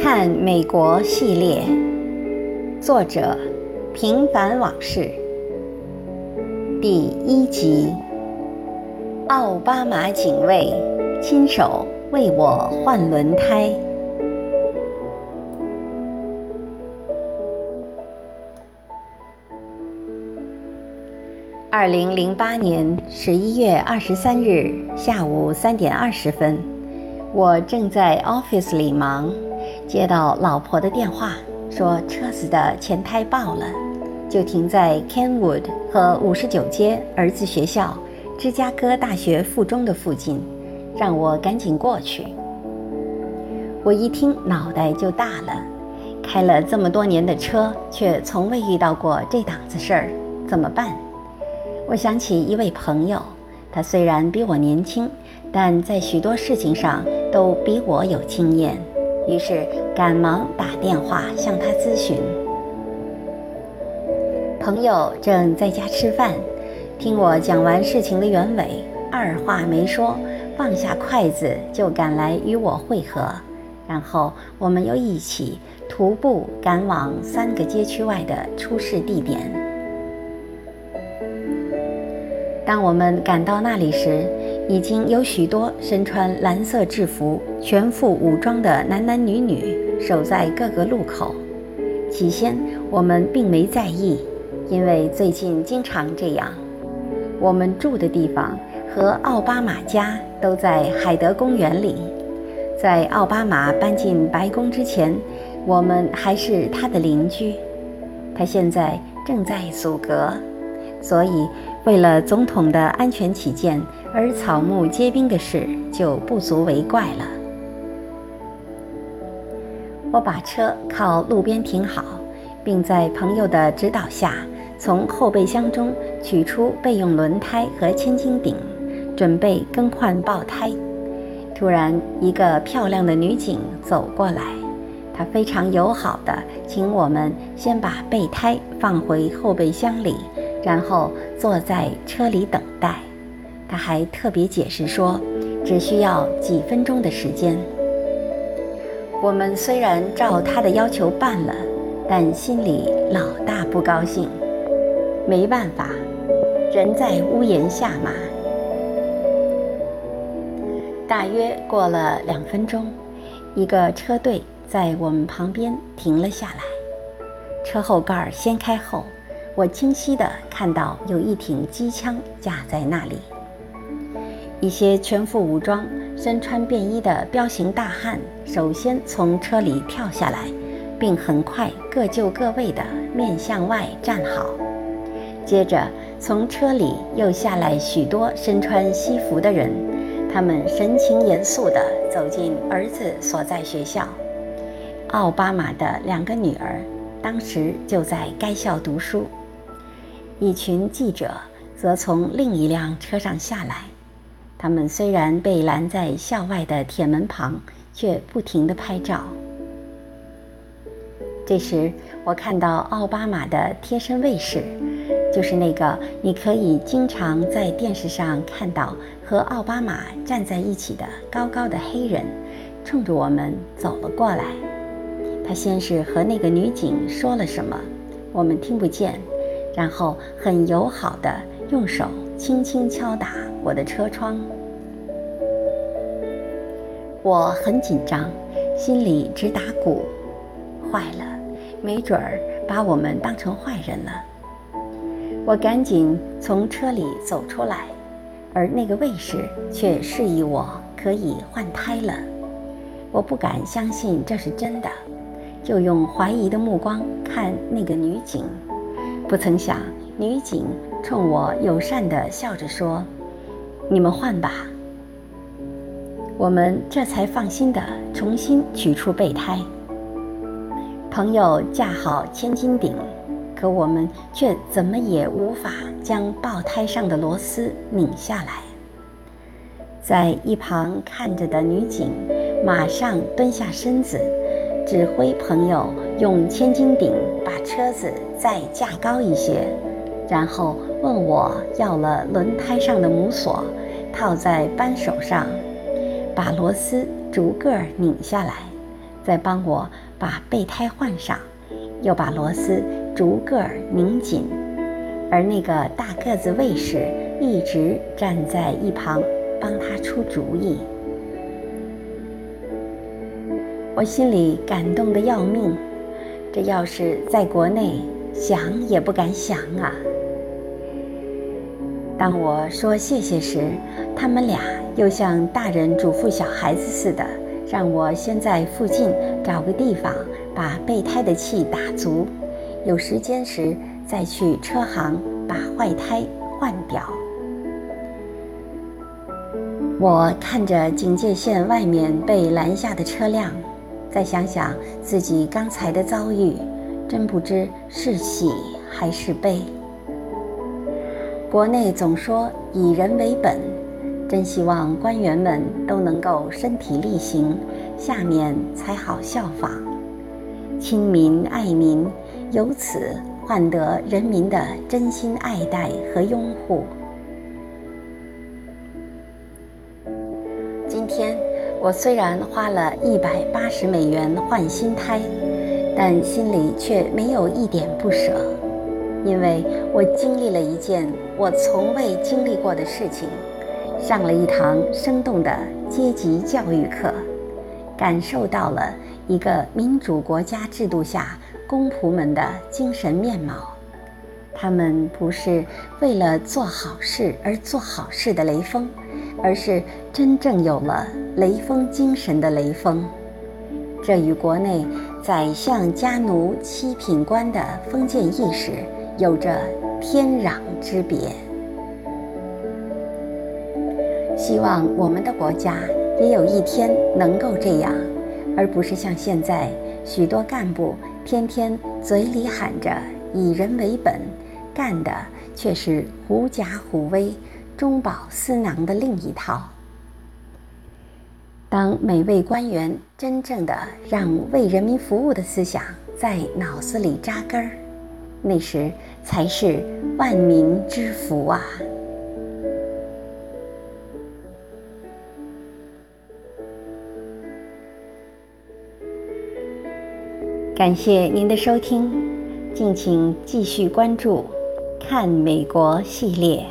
看美国系列，作者平凡往事，第一集。奥巴马警卫亲手为我换轮胎。二零零八年十一月二十三日下午三点二十分，我正在 office 里忙。接到老婆的电话，说车子的前胎爆了，就停在 Kenwood 和五十九街儿子学校芝加哥大学附中的附近，让我赶紧过去。我一听脑袋就大了，开了这么多年的车，却从未遇到过这档子事儿，怎么办？我想起一位朋友，他虽然比我年轻，但在许多事情上都比我有经验。于是赶忙打电话向他咨询。朋友正在家吃饭，听我讲完事情的原委，二话没说，放下筷子就赶来与我会合。然后我们又一起徒步赶往三个街区外的出事地点。当我们赶到那里时，已经有许多身穿蓝色制服、全副武装的男男女女守在各个路口。起先我们并没在意，因为最近经常这样。我们住的地方和奥巴马家都在海德公园里。在奥巴马搬进白宫之前，我们还是他的邻居。他现在正在阻隔，所以为了总统的安全起见。而草木皆兵的事就不足为怪了。我把车靠路边停好，并在朋友的指导下，从后备箱中取出备用轮胎和千斤顶，准备更换爆胎。突然，一个漂亮的女警走过来，她非常友好地请我们先把备胎放回后备箱里，然后坐在车里等待。他还特别解释说，只需要几分钟的时间。我们虽然照他的要求办了，但心里老大不高兴。没办法，人在屋檐下嘛。大约过了两分钟，一个车队在我们旁边停了下来。车后盖掀开后，我清晰地看到有一挺机枪架在那里。一些全副武装、身穿便衣的彪形大汉首先从车里跳下来，并很快各就各位的面向外站好。接着，从车里又下来许多身穿西服的人，他们神情严肃地走进儿子所在学校。奥巴马的两个女儿当时就在该校读书。一群记者则从另一辆车上下来。他们虽然被拦在校外的铁门旁，却不停地拍照。这时，我看到奥巴马的贴身卫士，就是那个你可以经常在电视上看到和奥巴马站在一起的高高的黑人，冲着我们走了过来。他先是和那个女警说了什么，我们听不见，然后很友好地用手。轻轻敲打我的车窗，我很紧张，心里直打鼓。坏了，没准儿把我们当成坏人了。我赶紧从车里走出来，而那个卫士却示意我可以换胎了。我不敢相信这是真的，就用怀疑的目光看那个女警，不曾想。女警冲我友善地笑着说：“你们换吧。”我们这才放心地重新取出备胎。朋友架好千斤顶，可我们却怎么也无法将爆胎上的螺丝拧下来。在一旁看着的女警马上蹲下身子，指挥朋友用千斤顶把车子再架高一些。然后问我要了轮胎上的母锁，套在扳手上，把螺丝逐个拧下来，再帮我把备胎换上，又把螺丝逐个拧紧，而那个大个子卫士一直站在一旁帮他出主意。我心里感动得要命，这要是在国内，想也不敢想啊。当我说谢谢时，他们俩又像大人嘱咐小孩子似的，让我先在附近找个地方把备胎的气打足，有时间时再去车行把坏胎换掉。我看着警戒线外面被拦下的车辆，再想想自己刚才的遭遇，真不知是喜还是悲。国内总说以人为本，真希望官员们都能够身体力行，下面才好效仿，亲民爱民，由此换得人民的真心爱戴和拥护。今天我虽然花了一百八十美元换新胎，但心里却没有一点不舍。因为我经历了一件我从未经历过的事情，上了一堂生动的阶级教育课，感受到了一个民主国家制度下公仆们的精神面貌。他们不是为了做好事而做好事的雷锋，而是真正有了雷锋精神的雷锋。这与国内宰相家奴七品官的封建意识。有着天壤之别。希望我们的国家也有一天能够这样，而不是像现在许多干部天天嘴里喊着以人为本，干的却是狐假虎威、中饱私囊的另一套。当每位官员真正的让为人民服务的思想在脑子里扎根儿。那时才是万民之福啊！感谢您的收听，敬请继续关注《看美国》系列。